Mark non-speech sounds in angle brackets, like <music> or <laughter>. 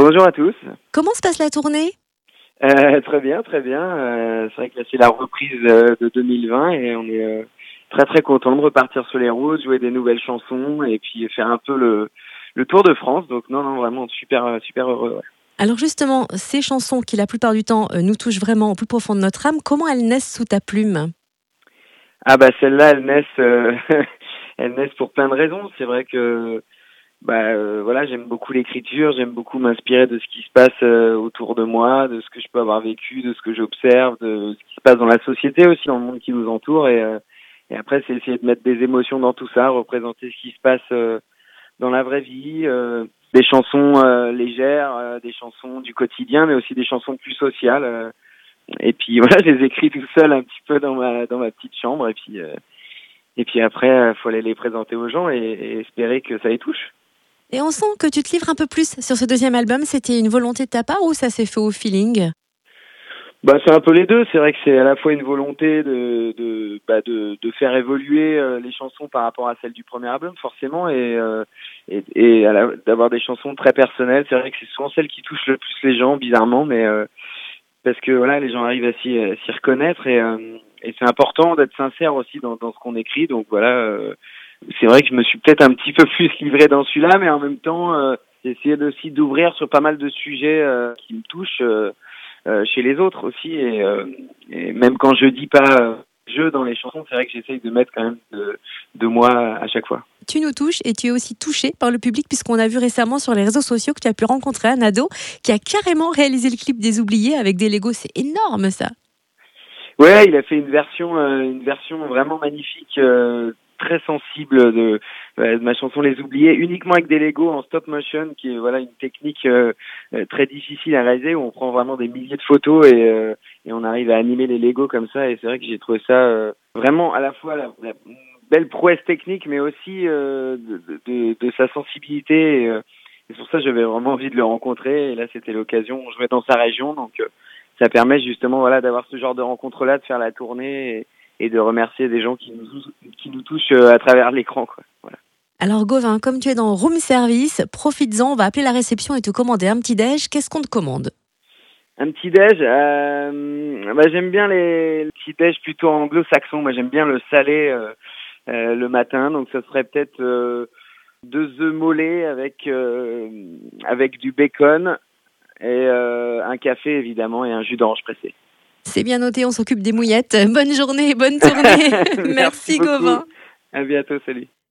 Bonjour à tous. Comment se passe la tournée? Euh, très bien, très bien. Euh, c'est vrai que là, c'est la reprise euh, de 2020 et on est très très content de repartir sur les routes, jouer des nouvelles chansons et puis faire un peu le, le tour de France. Donc non, non, vraiment super super heureux. ouais. Alors justement, ces chansons qui la plupart du temps nous touchent vraiment au plus profond de notre âme, comment elles naissent sous ta plume? Ah bah celles-là, elles naissent, <laughs> elles naissent pour plein de raisons. C'est vrai que bah euh, voilà, j'aime beaucoup l'écriture, j'aime beaucoup m'inspirer de ce qui se passe euh, autour de moi, de ce que je peux avoir vécu, de ce que j'observe, de ce qui se passe dans la société aussi, dans le monde qui nous entoure. Et, euh, et après, c'est essayer de mettre des émotions dans tout ça, représenter ce qui se passe euh, dans la vraie vie, euh, des chansons euh, légères, des chansons du quotidien, mais aussi des chansons plus sociales. et puis <laughs> voilà, je les écris tout seul un petit peu dans ma dans ma petite chambre. Et puis et puis après, faut aller les présenter aux gens et, et espérer que ça les touche. Et on sent que tu te livres un peu plus sur ce deuxième album. C'était une volonté de ta part ou ça s'est fait au feeling? Bah, c'est un peu les deux. C'est vrai que c'est à la fois une volonté de de bah, de, faire évoluer euh, les chansons par rapport à celles du premier album, forcément, et euh, et, d'avoir des chansons très personnelles. C'est vrai que c'est souvent celles qui touchent le plus les gens, bizarrement, mais euh, parce que voilà, les gens arrivent à s'y reconnaître et c'est important d'être sincère aussi dans dans ce qu'on écrit. Donc voilà, c'est vrai que je me suis peut-être un petit peu <laughs> plus livré dans celui-là, mais en même temps, euh, j'ai essayé aussi d'ouvrir sur pas mal de sujets euh, qui me touchent. euh, euh, chez les autres aussi et, et même quand je dis pas je dans les chansons c'est vrai que j'essaye de mettre quand même de, de moi à chaque fois Tu nous touches et tu es aussi touché par le public puisqu'on a vu récemment sur les réseaux sociaux que tu as pu rencontrer un ado qui a carrément réalisé le clip des oubliés avec des Legos. C'est énorme ça. ouais il a fait une version euh, une version vraiment magnifique euh, très sensible de, euh, de ma chanson Les Oubliés uniquement avec des Lego en stop motion qui est voilà une technique euh, euh, très difficile à réaliser où on prend vraiment des milliers de photos et, euh, et on arrive à animer les Lego comme ça. Et c'est vrai que j'ai trouvé ça euh, vraiment à la fois la, belle prouesse technique mais aussi euh, de, de, de sa sensibilité. Et, et sur ça j'avais vraiment envie de le rencontrer. Et là c'était l'occasion on jouait dans sa région. Donc ça permet justement voilà d'avoir ce genre de rencontre là de faire la tournée et, et de remercier des gens qui nous qui nous touchent euh, à travers l'écran quoi voilà Alors Gauvin, comme tu es dans room service, profites-en, on va appeler la réception et te commander un petit déj. Qu'est-ce qu'on te commande? Un petit déj, euh, bah, j'aime bien les, les petits déj plutôt anglo-saxons. Moi, j'aime bien le salé euh, euh, le matin, donc ça serait peut-être deux œufs mollets avec avec du bacon et un café évidemment et un jus d'orange pressé. C'est bien noté, on s'occupe des mouillettes. <laughs> Bonne journée, bonne tournée. <laughs> Merci. Gauvin. À bientôt, salut.